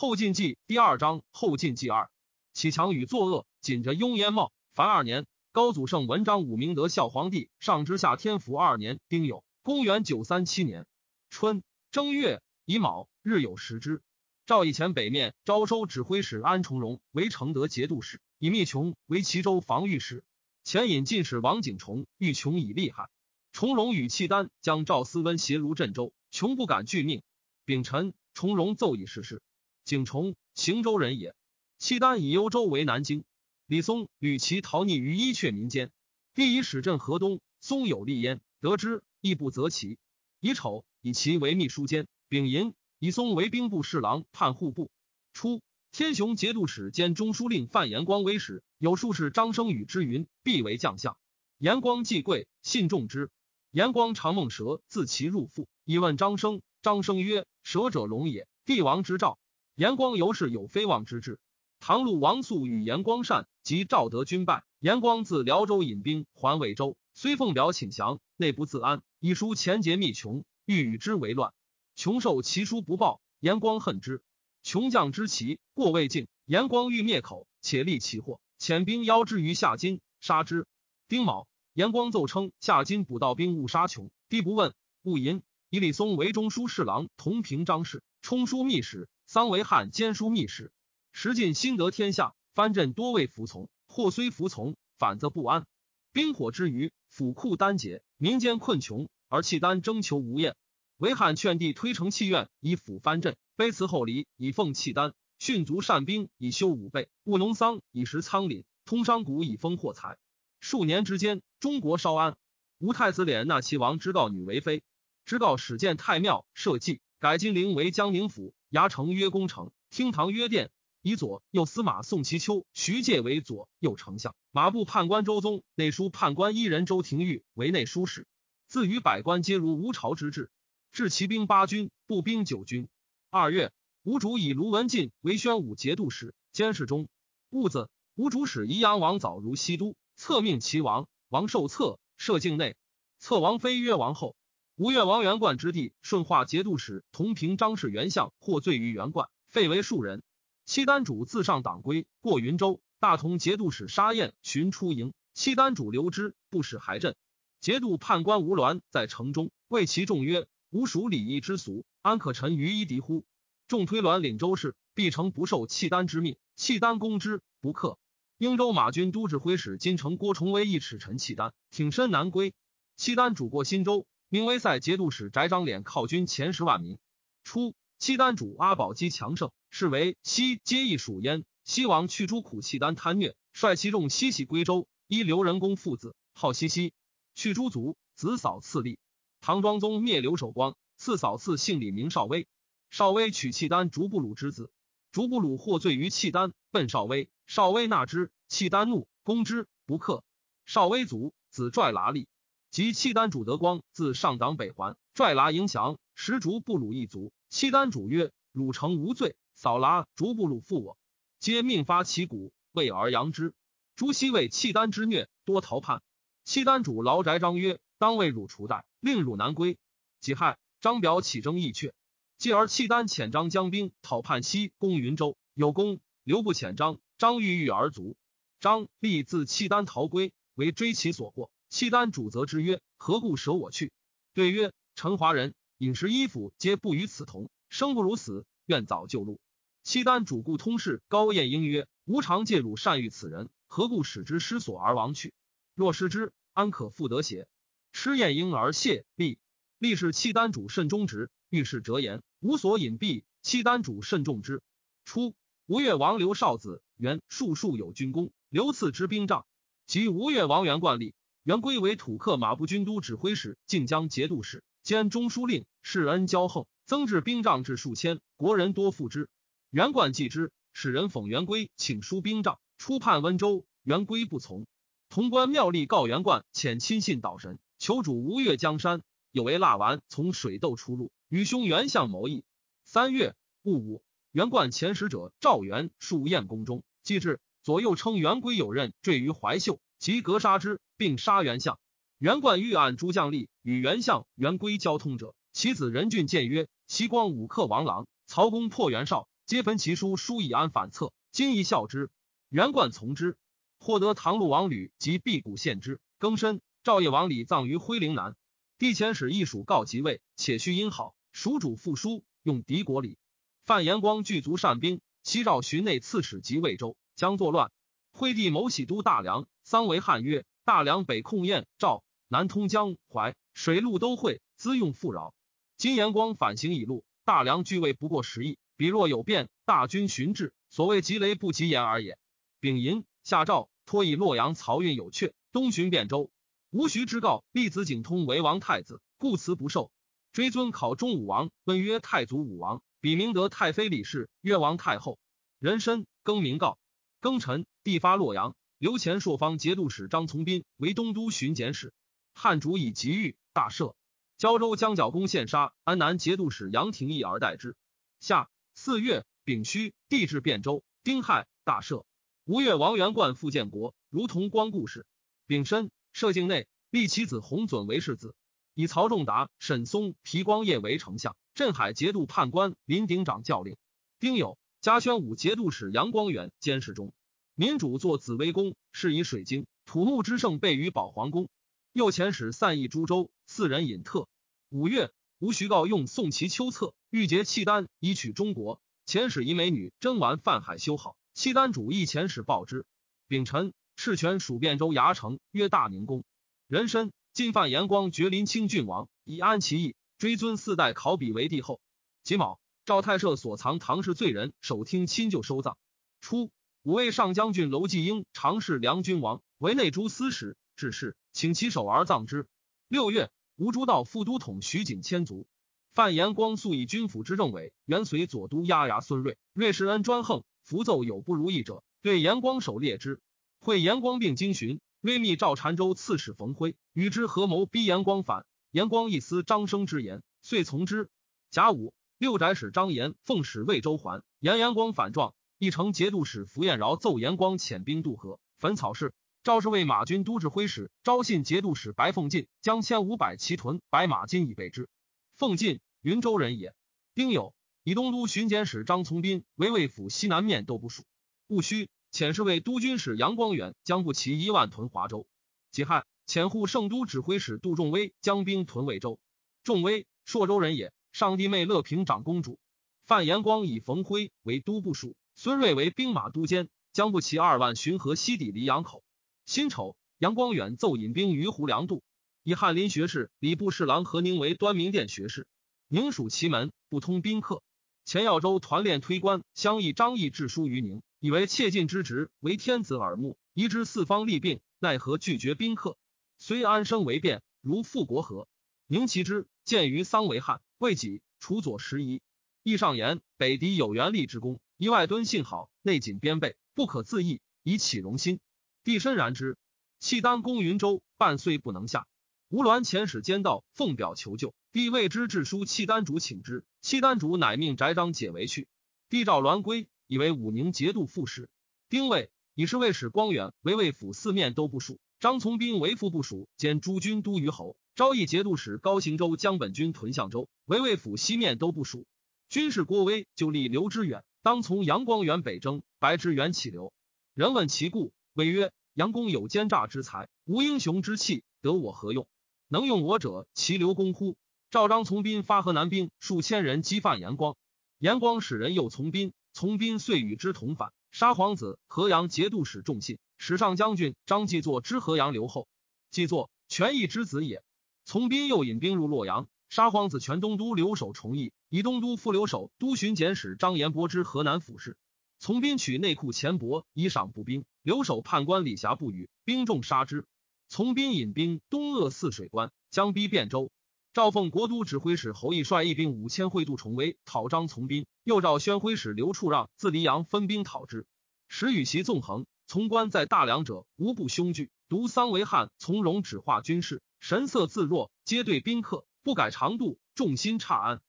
后晋纪第二章后晋纪二，启强与作恶，紧着雍烟茂。凡二年，高祖圣文章武明德孝皇帝上之下天福二年丁酉，公元九三七年春正月乙卯，日有食之。赵以前北面招收指挥使安重荣为承德节度使，以密琼为齐州防御使。前引进使王景崇欲琼以厉害，重荣与契丹将赵思温携卢镇州，琼不敢拒命。丙辰，重荣奏以逝世。景崇，邢州人也。契丹以幽州为南京。李松与其逃匿于伊阙民间。帝以使镇河东，松有立焉，得之，亦不责其。乙丑，以其为秘书监。丙寅，以松为兵部侍郎、判户部。初，天雄节度使兼中书令范延光为使，有术士张生与之云，必为将相。延光既贵，信重之。延光常梦蛇，自其入腹，以问张生。张生曰：“蛇者龙也，帝王之兆。”延光尤是有非望之志。唐陆王肃与延光善，及赵德军败，延光自辽州引兵还魏州，虽奉表请降，内不自安，以书前节密穷，欲与之为乱。穷受其书不报，延光恨之。穷将之旗过魏境，延光欲灭口，且立其祸，遣兵邀之于夏津，杀之。丁卯，延光奏称夏津捕盗兵误杀穷，帝不问，勿淫。以李松为中书侍郎，同平章事，充书密使；桑为汉兼书密使。时晋新得天下，藩镇多未服从，或虽服从，反则不安。兵火之余，府库单竭，民间困穷，而契丹征求无厌。为汉劝帝推诚契愿，以抚藩镇；卑辞厚礼，以奉契丹；训卒善兵，以修武备；务农桑，以食仓廪；通商贾，以丰货财。数年之间，中国稍安。吴太子敛纳齐王之道女为妃。知道始建太庙，设祭，改金陵为江宁府，衙城曰宫城，厅堂曰殿。以左右司马宋其丘、徐介为左右丞相，马步判官周宗、内书判官一人周廷玉为内书使。自与百官皆如吴朝之制，置骑兵八军，步兵九军。二月，吴主以卢文进为宣武节度使、监视中。戊子，吴主使宜阳王早如西都，册命齐王，王受册，设境内。册王妃曰王后。吴越王元冠之弟，顺化节度使同平张氏元相获罪于元冠，废为庶人。契丹主自上党归，过云州。大同节度使沙彦寻出营，契丹主留之，不使还镇。节度判官吴鸾在城中，谓其众曰：“吾属礼义之俗，安可臣于一敌乎？”众推鸾领州事，必成不受契丹之命。契丹攻之，不克。英州马军都指挥使金城郭崇威一尺臣契丹，挺身南归。契丹主过新州。明威塞节度使翟张脸犒军前十万民。初，契丹主阿保机强盛，是为西皆邑属焉。西王去诸苦契丹贪虐，率其众西徙归州。依刘仁恭父子，号西西。去诸族，子嫂次立。唐庄宗灭刘守光，次嫂次姓李，名少威。少威娶契丹逐布鲁之子，逐布鲁获罪于契丹，奔少威。少威纳之，契丹怒，攻之，不克。少威卒，子拽剌立。及契丹主德光自上党北还，拽剌迎降，实逐布鲁一族。契丹主曰：“汝诚无罪，扫剌逐布鲁复我。”皆命发其鼓，为而扬之。朱熹为契丹之虐，多逃叛。契丹主劳翟张曰：“当为汝除代，令汝南归。”己亥，张表起征义阙，继而契丹遣张将兵讨叛西，攻云州，有功。刘不遣张，张郁郁而卒。张立自契丹逃归，为追其所获。契丹主责之曰：“何故舍我去？”对曰：“陈华人饮食衣服皆不与此同，生不如死，愿早就路。”契丹主顾通事高彦英曰：“吾常借汝善遇此人，何故使之失所而亡去？若失之，安可复得邪？”吃彦英而谢立。立是契丹主甚忠直，遇事折言，无所隐蔽。契丹主甚重之。初，吴越王刘少子元数数有军功，刘赐之兵帐，及吴越王元冠立。元归为土克马步军都指挥使、晋江节度使兼中书令，世恩骄横，增置兵仗至数千，国人多附之。元冠继之，使人讽元归，请书兵仗，出叛温州。元归不从。潼关庙吏告元冠遣亲信岛神，求主吴越江山，有为蜡丸从水斗出入，与兄元相谋议。三月戊午，元冠遣使者赵元戍燕宫中，既至，左右称元归有任坠于怀袖。即格杀之，并杀袁相。袁冠欲按诸将吏与袁相袁归交通者，其子仁俊谏曰：“齐光武克王郎，曹公破袁绍，皆焚其书，书以安反侧。今亦效之。袁贯从之，获得唐陆王吕及辟谷献之。庚申，赵业王李葬于徽陵南。帝遣使一属告即位，且须殷好。蜀主复书，用敌国礼。范延光具足善兵，西赵巡内刺史及魏州，将作乱。惠帝谋喜都大梁，丧为汉曰：大梁北控燕赵，南通江淮，水陆都会，资用富饶。今延光反行已路，大梁据位不过十亿，彼若有变，大军巡至，所谓急雷不及掩耳也。丙寅，下诏托以洛阳漕运有阙，东巡汴州。吴徐之告，立子景通为王太子，故辞不受。追尊考中武王，问曰：“太祖武王，比明德太妃李氏，曰王太后。人申更名告。庚辰，帝发洛阳，刘前朔方节度使张从斌为东都巡检使。汉主以急遇，大赦。胶州将角公献杀，安南节度使杨廷义而代之。夏四月丙戌，帝至汴州。丁亥，大赦。吴越王元贯复建国，如同光故事。丙申。设境内立其子弘准为世子，以曹仲达、沈松、皮光业为丞相，镇海节度判官林鼎长教令。丁酉，嘉宣武节度使杨光远监视中。民主作紫微宫，是以水晶土木之盛备于保皇宫。右遣使散佚诸州，四人引特。五月，吴徐告用宋齐秋策，欲结契丹以取中国。遣使以美女真完泛海修好，契丹主义遣使报之。丙辰。赤泉属汴州牙城，曰大宁宫。人参进犯延光，绝临清郡王，以安其意。追尊四代考妣为帝后。己卯，赵太社所藏唐氏罪人，守听亲旧收葬。初，五位上将军娄继英常侍梁君王为内诸司使，致仕，请其守而葬之。六月，吴诸道副都统徐景迁卒。范延光素以军府之政委，原随左都押牙孙瑞，瑞世恩专横，符奏有不如意者，对延光守列之。会延光并经巡，微密赵禅州刺史冯辉与之合谋逼延光反。延光一思张生之言，遂从之。甲午，六宅使张延奉使魏州还，延延光反状，一城节度使符彦饶奏延光遣兵渡河，焚草市。赵氏为马军都指挥使昭信节度使白凤进将千五百骑屯白马金以备之。凤进云州人也。丁酉，以东都巡检使张从斌为魏府西南面都部署。戊戌。遣侍卫都军使杨光远将步骑一万屯华州。己亥，遣护圣都指挥使杜仲威将兵屯魏州。仲威，朔州人也。上帝妹乐平长公主。范延光以冯辉为都部署，孙瑞为兵马都监，将不齐二万巡河西抵黎阳口。辛丑，杨光远奏引兵于胡梁渡，以翰林学士礼部侍郎何宁为端明殿学士。宁属其门，不通宾客。前耀州团练推官相议张毅致书于宁。以为切近之职，为天子耳目，移之四方利病，奈何拒绝宾客？虽安生为变，如复国何？宁其之，见于丧为汉，未己除左拾遗。义上言：北狄有元力之功，一外敦信好，内谨边备，不可自抑，以启荣心。帝深然之。契丹攻云州，半岁不能下。吴鸾遣使兼道，奉表求救。帝为之致书，契丹主请之。契丹主乃命翟章解围去。帝召鸾归。以为武宁节度副使，丁未以是卫使光远为魏府四面都部署，张从斌为副部署兼诸军都虞侯，昭义节度使高行州将本军屯相州为魏府西面都部署。军事郭威就立刘知远，当从杨光远北征，白知远起刘。人问其故，谓曰：杨公有奸诈之才，无英雄之气，得我何用？能用我者，其刘公乎？赵张从兵发河南兵数千人击犯严光，严光使人诱从兵。从兵遂与之同反，杀皇子河阳节度使仲信，史上将军张继作之河阳留后。继作权义之子也。从兵又引兵入洛阳，杀皇子全东都留守崇义，以东都副留守都巡检使张延波之河南府事。从兵取内库钱帛以赏步兵，留守判官李霞不语，兵众杀之。从兵引兵东扼泗水关，将逼汴州。赵奉国都指挥使侯毅率一兵五千会渡重围，讨张从兵。又召宣徽使刘处让自黎阳分兵讨之。时与其纵横，从官在大梁者无不凶惧。独桑维汉从容指化军事，神色自若，皆对宾客，不改长度，众心差安。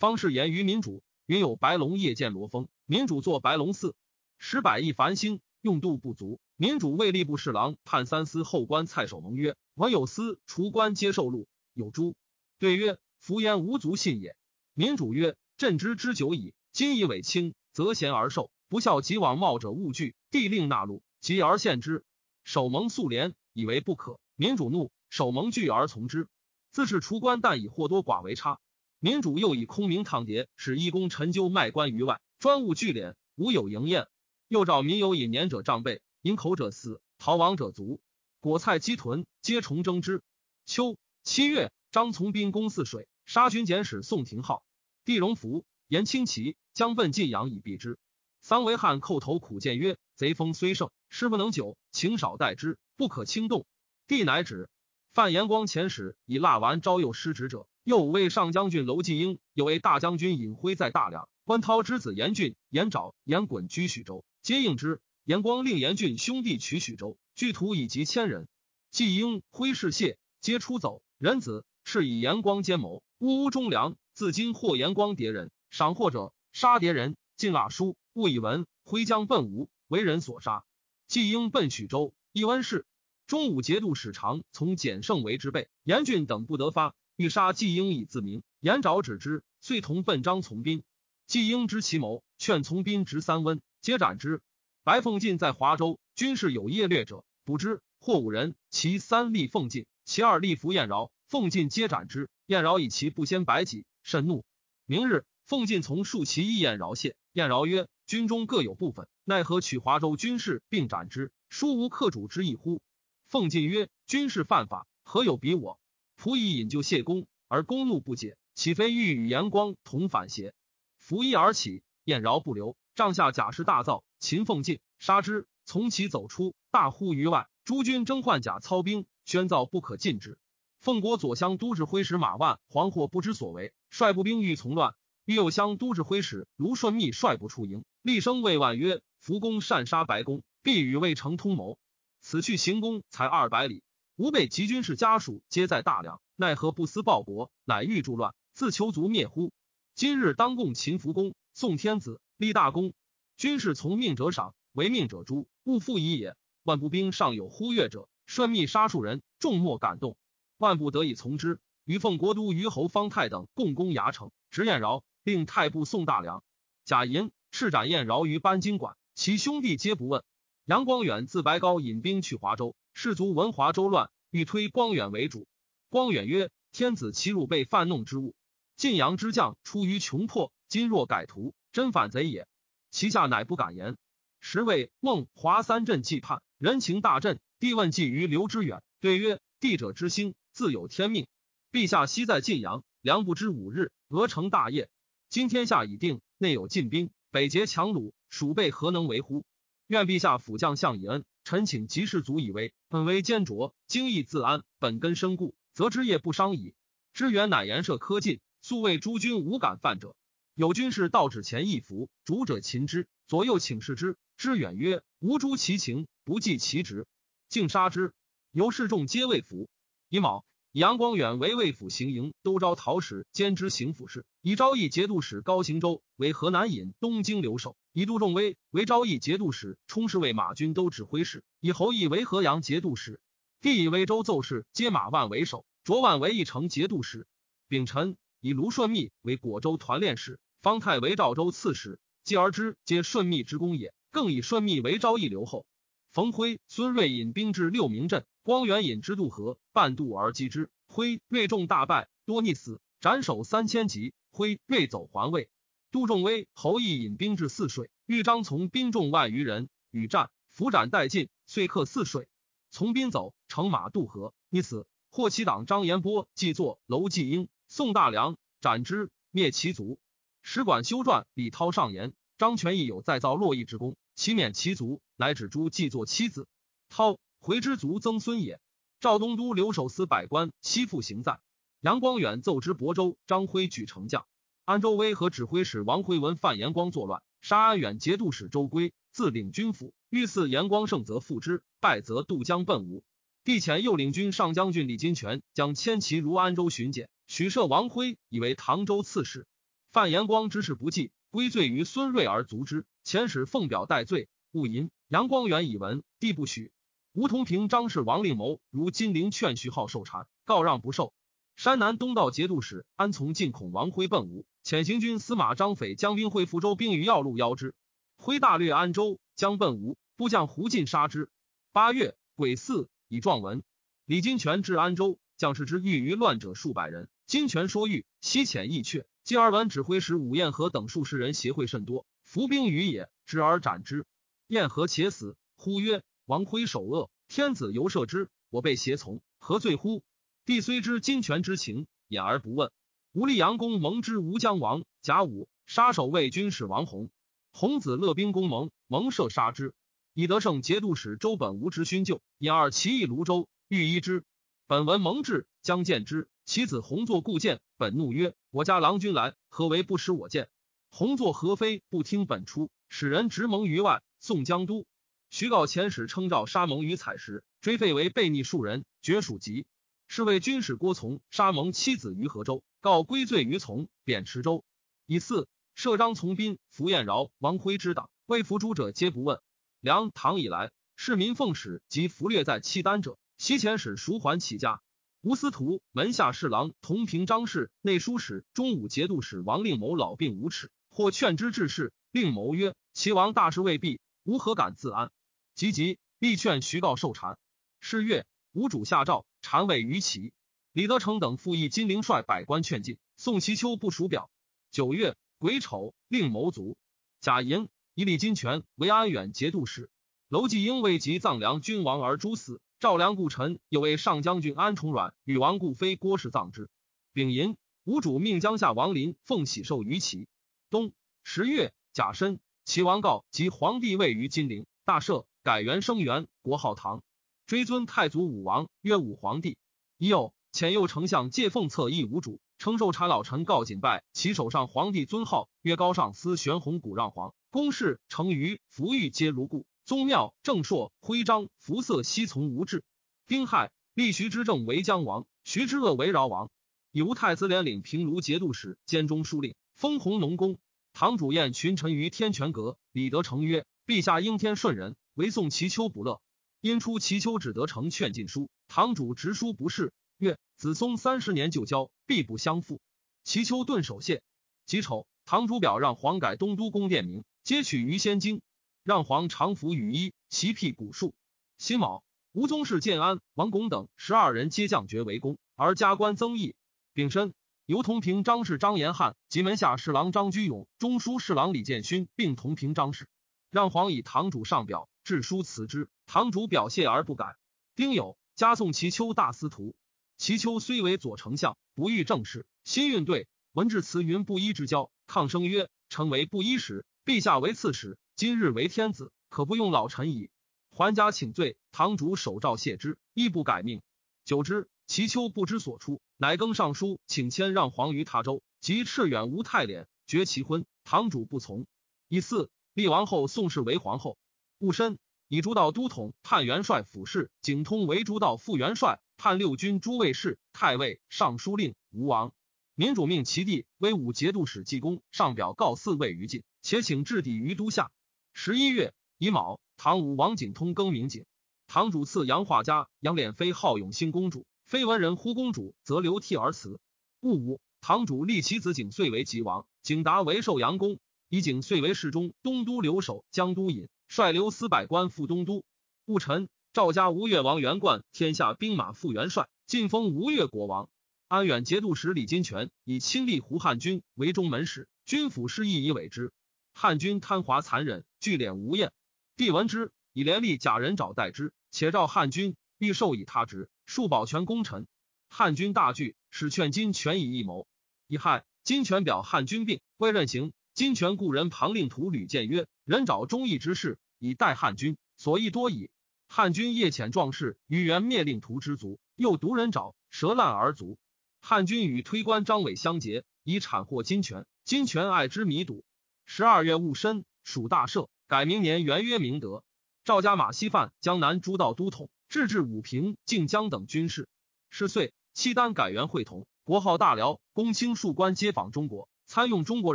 方士言于民主，云有白龙夜见罗峰，民主作白龙寺，十百亿繁星，用度不足。民主为吏部侍郎判三司后官蔡守蒙曰：文有司除官皆受禄，有诸。对曰：“福言无足信也。”民主曰：“朕之之久矣，今以伪轻，则。”贤而受，不孝即往冒者勿惧。帝令纳禄，及而献之。守蒙素廉，以为不可。民主怒，守蒙惧而从之。自是除官，但以或多寡为差。民主又以空明堂牒，使一公陈纠卖官于外，专务聚敛，无有营宴。又召民有引年者杖背，引口者死，逃亡者卒。果菜鸡豚，皆重征之。秋七月，张从兵攻泗水，杀军简使宋廷浩。帝荣福，言轻骑将奔晋阳以避之。桑维汉叩头苦谏曰：“贼风虽盛，师不能久，请少待之，不可轻动。”帝乃止。范延光遣使以蜡丸招诱失职者，右武卫上将军娄继英，有位大将军尹辉在大梁。关涛之子严俊、严沼、严衮居许州，皆应之。严光令严俊兄弟取许州，据徒以及千人。季英、辉氏谢，皆出走。仁子是以严光奸谋，呜呜忠良。自今获严光敌人，赏获者杀敌人。进蜡书，勿以闻。辉将奔吴，为人所杀。季英奔许州，一温氏。中武节度使常从简胜为之备，严俊等不得发，欲杀季英以自明。严昭止之，遂同奔张从兵。季英知其谋，劝从兵执三温，皆斩之。白凤进在华州，军事有业略者，捕之，获五人，其三立凤进，其二立伏燕饶。凤进皆斩之。燕饶以其不先白己，甚怒。明日，凤进从数其一燕饶谢。燕饶曰：“军中各有部分，奈何取华州军事并斩之？殊无克主之意乎？”奉进曰：“军事犯法，何有比我？仆以引咎谢公，而公怒不解，岂非欲与阳光同反邪？”拂衣而起，燕饶不留，帐下甲士大造，秦奉进，杀之。从其走出，大呼于外。诸军争换甲操兵，宣造不可禁之。奉国左乡都指挥使马万惶惑不知所为，率步兵欲从乱。欲右乡都指挥使卢顺密率部出营，厉声谓万曰：“福公擅杀白公，必与魏成通谋。”此去行宫才二百里，吾辈及军士家属皆在大梁，奈何不思报国，乃欲助乱，自求族灭乎？今日当共秦福公，宋天子，立大功。军士从命者赏，违命者诛，勿复疑也。万步兵尚有忽越者，顺密杀数人，众莫感动。万不得已从之。于奉国都虞侯方泰等共攻牙城，执燕饶，令太部宋大梁。贾银赤斩燕饶于班经馆，其兄弟皆不问。杨光远自白高引兵去华州，士卒闻华州乱，欲推光远为主。光远曰：“天子其辱被犯弄之物，晋阳之将出于穷迫，今若改图，真反贼也。”其下乃不敢言。时谓孟华三镇祭叛，人情大振。帝问计于刘知远，对曰：“帝者之兴，自有天命。陛下昔在晋阳，良不知五日，俄成大业。今天下已定，内有晋兵，北结强虏，蜀辈何能为乎？”愿陛下辅将相以恩，臣请及士卒以为。本为坚卓，精义自安，本根深固，则之业不伤矣。支援乃言设科进，素谓诸君无敢犯者。有军士道旨前一服，主者擒之，左右请示之。知远曰：“吾诛其情，不计其职，竟杀之。”由士众皆未服。乙卯。杨光远为魏府行营都招讨使兼知行府事，以昭义节度使高行周为河南尹、东京留守；以杜仲威为昭义节度使，充侍卫马军都指挥使；以侯毅为河阳节度使。帝以魏州奏事皆马万为首，卓万为义城节度使。丙辰，以卢顺密为果州团练使，方泰为赵州刺史。继而之，皆顺密之功也。更以顺密为昭义留后。冯辉、孙瑞引兵至六明镇。光远引之渡河，半渡而击之。辉、瑞众大败，多溺死，斩首三千级。辉、瑞走还魏。杜仲威、侯毅引兵至泗水，豫章从兵众万余人，与战，伏斩殆尽，遂克泗水。从兵走，乘马渡河，溺死。获其党张延波既作楼继英、宋大良，斩之，灭其族。使馆修撰李涛上言：张全义有再造洛邑之功，其免其族，乃指诸既作妻子。涛。回之族曾孙也。赵东都留守司百官悉复行在。杨光远奏之亳州，张辉举丞相。安州威和指挥使王辉文范延光作乱，杀安远节度使周归，自领军府。欲赐延光胜，则复之；败则渡江奔吴。帝遣右领军上将军李金泉将迁其如安州巡检，许赦王辉以为唐州刺史。范延光之事不济，归罪于孙瑞而卒之。遣使奉表代罪，勿淫。杨光远以闻，帝不许。吴同平、张氏、王令谋如金陵劝徐浩受禅，告让不受。山南东道节度使安从进恐王辉奔吴，遣行军司马张斐将兵会福州，兵于要路邀之。辉大略安州，将奔吴，部将胡进杀之。八月癸巳，以状文。李金泉至安州，将士之遇于乱者数百人。金泉说欲，西遣意阙。继而闻指挥使武彦和等数十人协会甚多，伏兵于野，执而斩之。彦和且死。呼曰：“王辉首恶，天子犹赦之，我被胁从，何罪乎？”帝虽知金泉之情，掩而不问。吴立阳公蒙之吴江王甲午杀守卫军使王弘，弘子乐兵攻蒙蒙赦杀之。以得胜节度使周本吴之勋旧，引二其义泸州，欲依之。本闻蒙至，将见之。其子弘作故谏，本怒曰：“我家郎君来，何为不识我见？”弘作何非不听本出，使人直蒙于外，送江都。徐告遣使称召沙蒙于采石，追废为悖逆庶人，绝属籍。是为军使郭从杀蒙妻子于河州，告归罪于从，贬池州。以四摄张从斌、符彦饶、王辉之党，为伏诛者皆不问。梁唐以来，市民奉使及俘掠在契丹者，西遣使赎还其家。吴司徒门下侍郎同平张氏、内书使中武节度使王令谋老病无耻，或劝之治事，令谋曰：“齐王大事未毕，吾何敢自安？”急急必劝徐告受禅。是月，吴主下诏。禅位于齐，李德成等复议金陵帅百官劝进，宋其秋不署表。九月癸丑，令谋卒。贾寅以李金泉为安远节度使，娄继英为及葬良君王而诛死。赵良故臣又为上将军安重阮与王故妃郭氏葬之。丙寅，吴主命江夏王林奉喜寿于齐。冬十月甲申，齐王告及皇帝位于金陵，大赦，改元生元，国号唐。追尊太祖武王，曰武皇帝。已有遣右丞相借奉册议无主，称受禅老臣告谨拜其手上皇帝尊号，曰高尚司玄弘古让皇。公事成于福玉皆如故。宗庙正朔徽章服色悉从无制。丁亥，立徐之政为姜王，徐之恶为饶王。以吴太子连领平卢节度使兼中书令，封弘农公。唐主宴群臣于天泉阁，李德成曰：“陛下应天顺人，唯宋其丘不乐。”因出齐丘只得成劝进书，堂主直书不是，曰：“子松三十年旧交，必不相负。”齐丘顿首谢。己丑，堂主表让皇改东都宫殿名，皆取于仙经，让皇常服羽衣，其辟古树。辛卯，吴宗室建安、王巩等十二人皆降爵为公，而加官增邑。丙申，由同平张氏张延汉及门下侍郎张居勇、中书侍郎李建勋并同平张氏，让皇以堂主上表。致书辞之，堂主表谢而不改。丁酉，加送齐丘大司徒。齐丘虽为左丞相，不遇政事，新运对。文治辞云布衣之交，抗声曰：“臣为布衣时，陛下为刺史，今日为天子，可不用老臣矣。”还家请罪，堂主手诏谢之，亦不改命。久之，齐丘不知所出，乃更上书，请迁让皇于他州，及赤远吴太敛，绝其婚。堂主不从。以四立王后宋氏为皇后。戊申，以诸道都统、判元帅、府事、景通为诸道副元帅，判六军诸卫士、太尉、尚书令。吴王民主命其弟威武节度使济公，上表告四位于晋，且请置邸于都下。十一月乙卯，唐武王景通更名景。堂主赐杨化家杨敛妃号永兴公主，非文人呼公主，则流涕而辞。戊午，堂主立其子景遂为吉王，景达为寿阳公，以景遂为侍中、东都留守、江都尹。率留司百官赴东都。戊辰，赵家吴越王元冠天下兵马副元帅，晋封吴越国王。安远节度使李金泉以亲历胡汉军为中门使，军府事亦以委之。汉军贪滑残忍，聚敛无厌。帝闻之，以连立假人找代之，且召汉军，欲授以他职，数保全功臣。汉军大惧，使劝金泉以一谋。乙亥，金泉表汉军病，未任行。金泉故人庞令图吕谏曰：“人找忠义之士，以待汉军，所益多矣。汉军夜遣壮士于原灭令徒之族，又独人找蛇烂而卒。汉军与推官张伟相结，以产获金泉。金泉爱之弥笃。十二月戊申，属大赦，改明年元曰明德。赵家马希范江南诸道都统，制置武平、靖江等军事。是岁，契丹改元会同，国号大辽。公卿庶官皆访中国，参用中国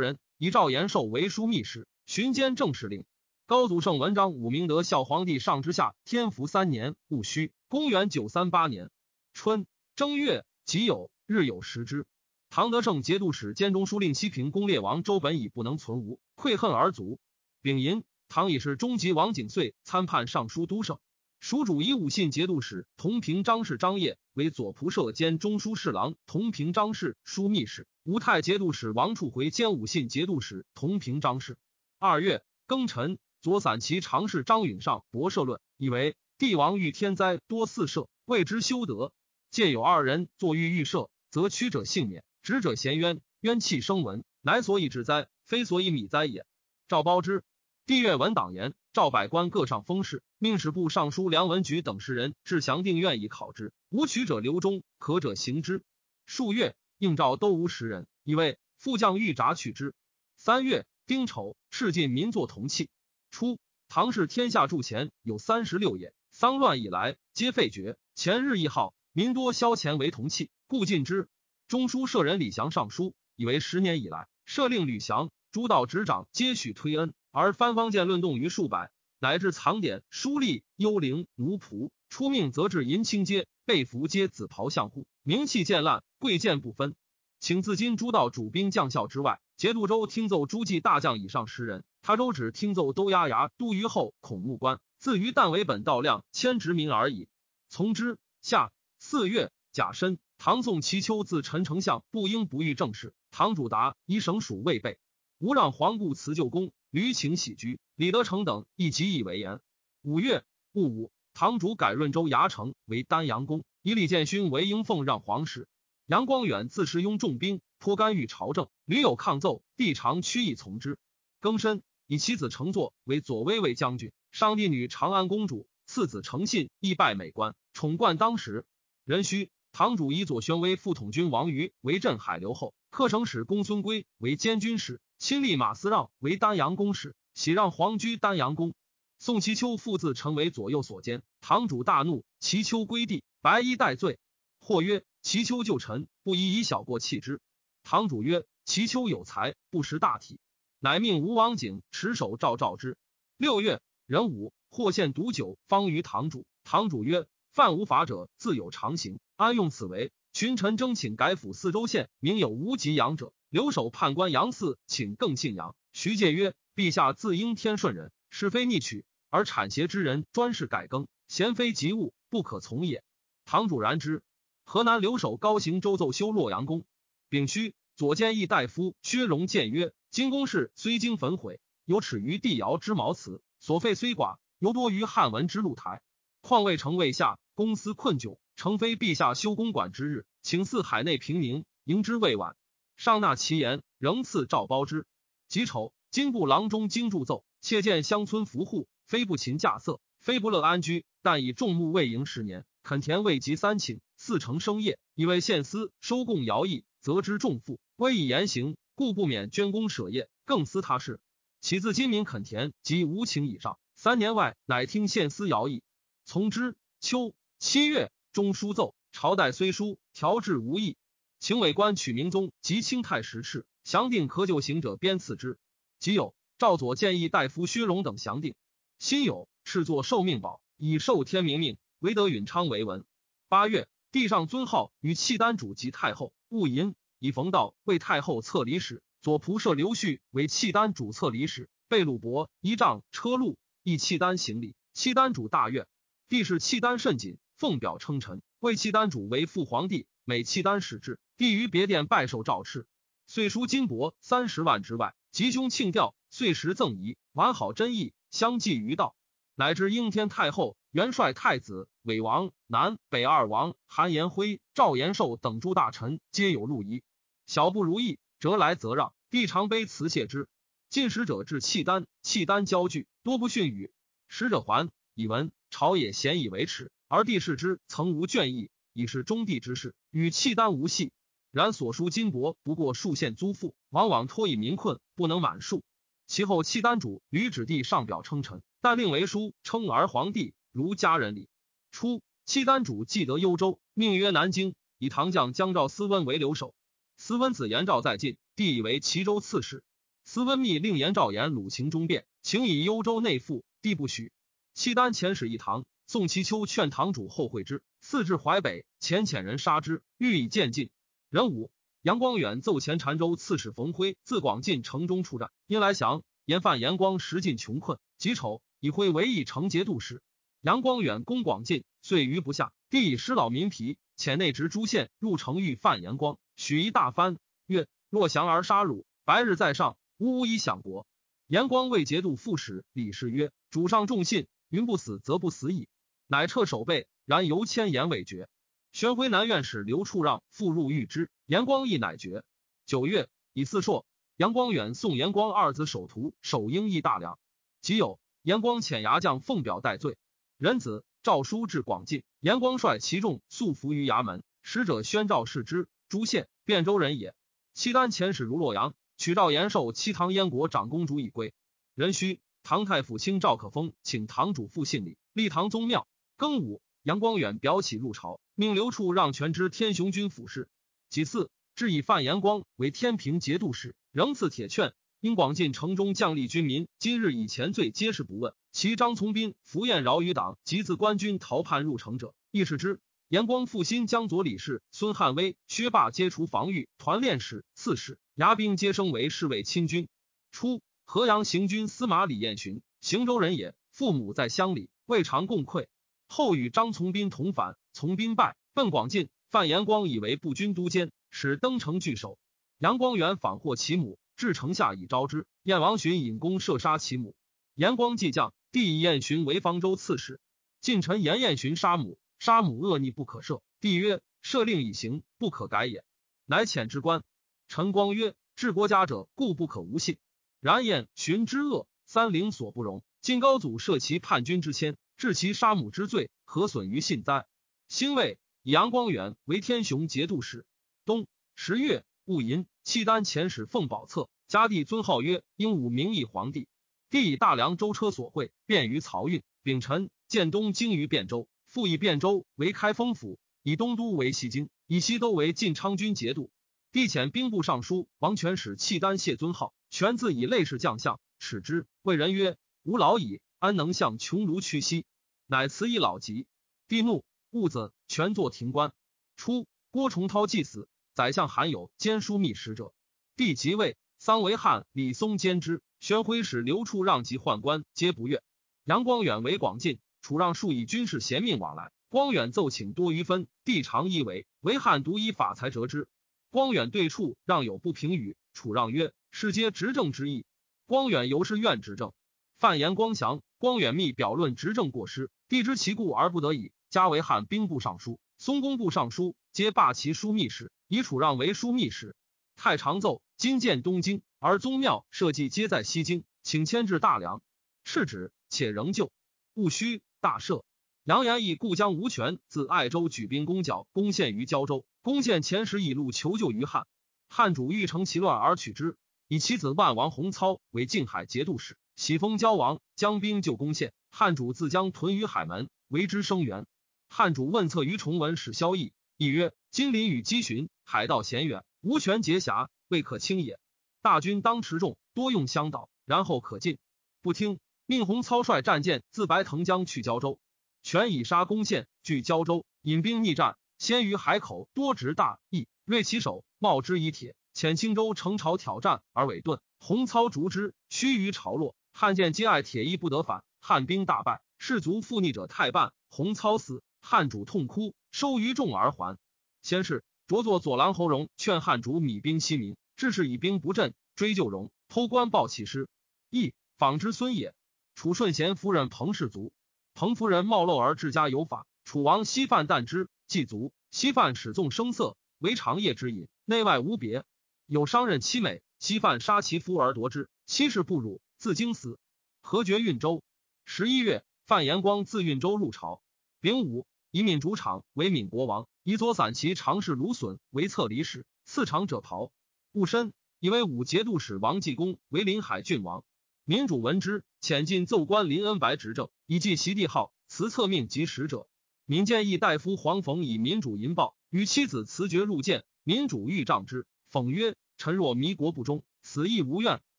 人。以赵延寿为枢密使，巡监正使令。高祖圣文章武明德孝皇帝上之下天福三年戊戌，公元九三八年春正月，己酉，日有食之。唐德胜节度使兼中书令西平公列王周本已不能存吴，愧恨而卒。丙寅，唐已是中级王景遂参判尚书都省。蜀主以武信节度使同平张氏张掖为左仆射兼中书侍郎，同平张氏枢密使。吴太节度使王处回兼武信节度使同平张氏。二月庚辰，左散骑常侍张允上博社论，以为帝王遇天灾多四射，谓之修德。借有二人作御预设，则屈者幸免。执者咸冤，冤气生闻，乃所以治灾，非所以米灾也。赵褒之，帝月文党言，赵百官各上封事，命史部尚书梁文举等十人至祥定院以考之。无取者留中，可者行之。数月，应召都无十人，以为副将欲札取之。三月丁丑，赤尽民作铜器。初，唐氏天下铸钱有三十六也。丧乱以来，皆废绝，前日益号，民多销钱为铜器，故禁之。中书舍人李祥上书，以为十年以来，设令吕祥、诸道执掌皆许推恩，而藩方见论动于数百，乃至藏典、书吏、幽灵、奴仆，出命则至银青街，被俘皆紫袍相护，名气渐烂，贵贱不分。请自今诸道主兵将校之外，节度州听奏诸暨大将以上十人，他州只听奏都押牙都虞候孔目官，自于但为本道量迁职民而已。从之。下四月。甲申。唐宋齐丘自陈丞相不应不遇政事，唐主达。以省属未备，吴让皇故辞旧功，屡请喜居，李德成等。亦极以为言。五月。戊午，唐主改润州牙城为丹阳宫，以李建勋为应奉让皇室。杨光远自恃拥重兵，颇干预朝政，屡有抗奏，帝常屈意从之。庚申，以其子承作为左威卫将军，上帝女长安公主，次子诚信亦拜美官，宠冠当时。壬戌。堂主以左宣威副统军王瑜为镇海留后，客城使公孙归为监军使，亲历马思让为丹阳公使，喜让皇居丹阳宫。宋其丘父自成为左右所监，堂主大怒，其丘归地，白衣戴罪。或曰：其丘旧臣，不宜以小过弃之。堂主曰：其丘有才，不识大体，乃命吴王景持守赵赵之。六月壬午，或献毒酒方于堂主。堂主曰：犯无法者，自有常刑。安用此为群臣征请改府四州县，名有无及阳者，留守判官杨嗣请更姓杨。徐介曰：陛下自应天顺人，是非逆取而产邪之人，专事改更，贤非及物，不可从也。堂主然之。河南留守高行周奏修洛阳宫，丙戌，左监议大夫薛荣谏曰：金宫室虽经焚毁，有耻于帝尧之茅祠，所费虽寡，犹多于汉文之露台。况未成未下，公私困窘。诚非陛下修公馆之日，请赐海内平民，迎之未晚。上纳其言，仍赐诏褒之。己丑，金部郎中经铸奏，妾见乡村扶户，非不勤稼色，非不乐安居，但以众目未盈十年，垦田未及三顷，四成生业，以为献司收贡徭役，则之重负，威以言行，故不免捐功舍业，更思他事。其自今民垦田及无情以上，三年外，乃听献司徭役，从之。秋七月。中书奏，朝代虽疏，调制无益。请委官取明宗及清太实敕，详定可就行者鞭赐之。即有赵左建议大夫薛荣等详定。辛有敕作受命宝，以受天明命，唯得允昌为文。八月，帝上尊号与契丹主及太后。戊寅，以冯道为太后册礼使，左仆射刘旭为契丹主册礼使。贝鲁伯依仗车路，诣契丹行礼。契丹主大悦，帝是契丹甚谨。奉表称臣，为契丹主为父皇帝，每契丹使至，帝于别殿拜受诏敕，遂书金帛三十万之外，吉凶庆吊，岁时赠仪，完好真意，相继于道。乃至应天太后、元帅太子、伪王、南北二王韩延辉、赵延寿等诸大臣，皆有路仪。小不如意，折来则让，帝常卑辞谢之。进使者至契丹，契丹交拒，多不逊语。使者还以闻朝野咸以为耻。而帝视之，曾无倦意，以是中帝之事，与契丹无隙。然所书金帛不过数县租赋，往往托以民困，不能满数。其后契丹主屡指帝上表称臣，但令为书称儿皇帝如家人礼。初，契丹主既得幽州，命曰南京，以唐将姜赵思温为留守。思温子延赵在晋，帝以为齐州刺史。思温密令延赵言鲁秦中变，请以幽州内附，帝不许。契丹遣使一唐。宋其丘劝堂主后会之，赐至淮北，遣遣人杀之，欲以渐进。人武杨光远奏前澶州刺史冯辉自广进城中出战，因来降，言犯严光时尽穷困，己丑以辉为义成节度使。杨光远攻广进，遂余不下，帝以失老民疲，遣内直诸县入城欲犯严光，许一大番，曰：若降而杀汝，白日在上，呜呜以享国。严光为节度副使，李氏曰：主上重信，云不死则不死矣。乃撤守备，然犹迁言未决。玄辉南院使刘处让复入御之，严光亦乃决。九月，以四朔，杨光远送严光二子守徒守英义大梁。即有严光遣牙将奉表戴罪。仁子诏书至广进，严光率其众速伏于衙门。使者宣诏视之，诸县汴州人也。契丹遣使如洛阳，取诏延寿七唐燕国长公主以归。壬戌，唐太傅卿赵可封请堂主复信礼，立唐宗庙。庚午，杨光远表起入朝，命刘处让权知天雄军府事。其次，至以范延光为天平节度使，仍赐铁券。因广进城中将吏军民，今日以前罪皆是不问。其张从斌、符彦饶于党及自官军逃叛入城者，亦是之。延光复新江左李氏孙汉威、薛霸皆除防御团练使、刺史，牙兵皆升为侍卫亲军。初，河阳行军司马李彦寻，行州人也，父母在乡里，未尝共馈。后与张从斌同反，从斌败，奔广进。范延光以为步军都监，使登城拒守。杨光远访获其母，至城下以招之。燕王寻引弓射杀其母。延光既将，帝以燕寻为方州刺史。近臣言燕寻杀母，杀母恶逆不可赦。帝曰：赦令已行，不可改也。乃遣之官。陈光曰：治国家者，故不可无信。然燕寻之恶，三陵所不容。今高祖赦其叛军之谦。治其杀母之罪，何损于信哉？兴魏以杨光远为天雄节度使。冬十月戊寅，契丹遣使奉宝册，加帝尊号曰英武名义皇帝。帝以大梁舟车所会，便于漕运。丙辰，建东京于汴州，复以汴州为开封府，以东都为西京，以西都为晋昌军节度。帝遣兵部尚书王权使契丹谢尊号，权自以类氏将相，耻之。谓人曰：“吾老矣。”安能向穷庐屈膝？乃辞以老疾。帝怒，兀子权作庭官。初，郭崇韬既死，宰相韩有兼枢密使者。帝即位，桑维汉、李松兼之。宣徽使刘处让及宦官皆不悦。杨光远为广进，处让数以军事贤命往来。光远奏请多余分，帝常一为。为汉独以法才折之。光远对处让有不平语，处让曰：“是皆执政之意。”光远由是愿执政。范延光降。光远密表论执政过失，帝知其故而不得已，加为汉兵部尚书、松工部尚书，皆罢其枢密使，以处让为枢密使。太常奏：今建东京，而宗庙社稷皆在西京，请迁至大梁。敕旨，且仍旧，勿须大赦。杨延义故将吴权自爱州举兵攻剿，攻陷于胶州。攻陷前时以路求救于汉，汉主欲乘其乱而取之，以其子万王洪操为晋海节度使。喜封交王，将兵就攻陷。汉主自将屯于海门，为之声援。汉主问策于崇文，使萧绎，亦曰：“金陵与积寻，海道险远，无权结峡，未可轻也。大军当持重，多用相导，然后可进。”不听，命洪操率战舰自白藤江去胶州。权以沙攻陷，据胶州，引兵逆战，先于海口，多执大义，锐其手，冒之以铁，遣青州城朝挑战而委顿。洪操逐之，须臾潮落。汉见皆爱铁衣不得反，汉兵大败，士卒负逆者太半。洪操死，汉主痛哭，收于众而还。先是，着作左郎侯荣劝汉主米兵西民，致使以兵不振，追救荣，偷官报弃师。亦访之孙也。楚顺贤夫人彭氏族，彭夫人冒漏而治家有法。楚王稀饭旦之，祭足。稀饭始纵声色，为长夜之饮，内外无别。有商人妻美，稀饭杀其夫而夺之，妻氏不辱。自京死，何绝运州。十一月，范延光自运州入朝。丙午，以闽主场为闽国王，以左散骑常侍卢损为策离使，赐长者袍。戊申，以为武节度使王继公为临海郡王。民主闻之，遣进奏官林恩白执政，以记其帝号，辞册命及使者。闽建议大夫黄逢以民主淫报，与妻子辞绝入见。民主欲杖之，讽曰：“臣若迷国不忠，此亦无怨，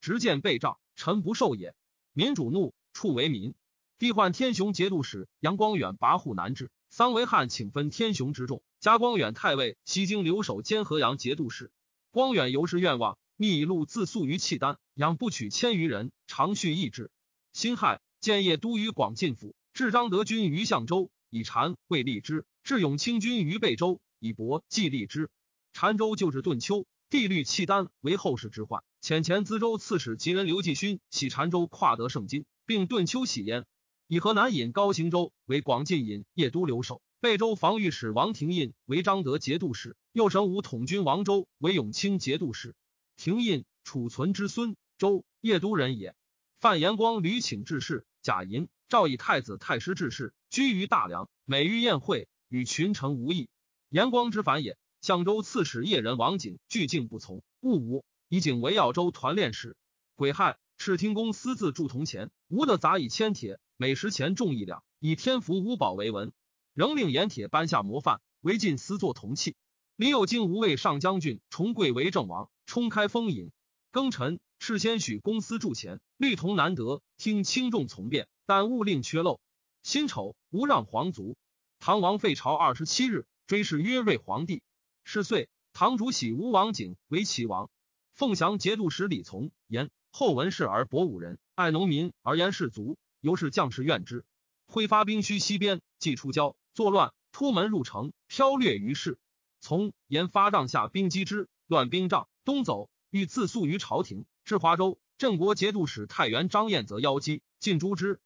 执剑被杖。”臣不受也。民主怒，处为民。帝唤天雄节度使杨光远跋扈难至，桑维汉请分天雄之众，加光远太尉，西京留守兼河阳节度使。光远由是愿望，密录自诉于契丹，养不取千余人，长续意志。辛亥，建业都于广进府，置张德军于相州，以禅为立之；置永清军于贝州，以博继立之。禅州旧治顿丘，地律契丹为后世之患。遣前资州刺史吉人刘继勋喜禅州跨得圣金，并顿丘喜焉。以河南尹高行州为广进尹邺都留守，贝州防御使王廷印为张德节度使，右神武统军王周为永清节度使。廷印，储存之孙，周邺都人也。范延光屡请致仕，贾银赵以太子太师致仕，居于大梁，每遇宴会，与群臣无异。延光之反也。相州刺史叶人王景拒敬不从，勿武，以景为耀州团练使。癸亥，赤听公私自铸铜钱，吾的杂以铅铁。每十钱重一两，以天福五宝为文，仍令盐铁颁下模范，为晋私作铜器。林有京无畏上将军重贵为正王，冲开封尹。庚辰，事先许公司铸钱，律同难得，听轻重从便，但勿令缺漏。辛丑，无让皇族。唐王废朝二十七日，追谥曰睿皇帝。是岁，唐主喜吴王景为齐王。凤翔节度使李从言后文士而博武人，爱农民而言士卒。由是将士怨之，挥发兵须西边，既出郊作乱，突门入城，飘掠于市。从言发帐下兵击之，乱兵帐，东走，欲自诉于朝廷。至华州镇国节度使太原张彦则邀击，尽诛之。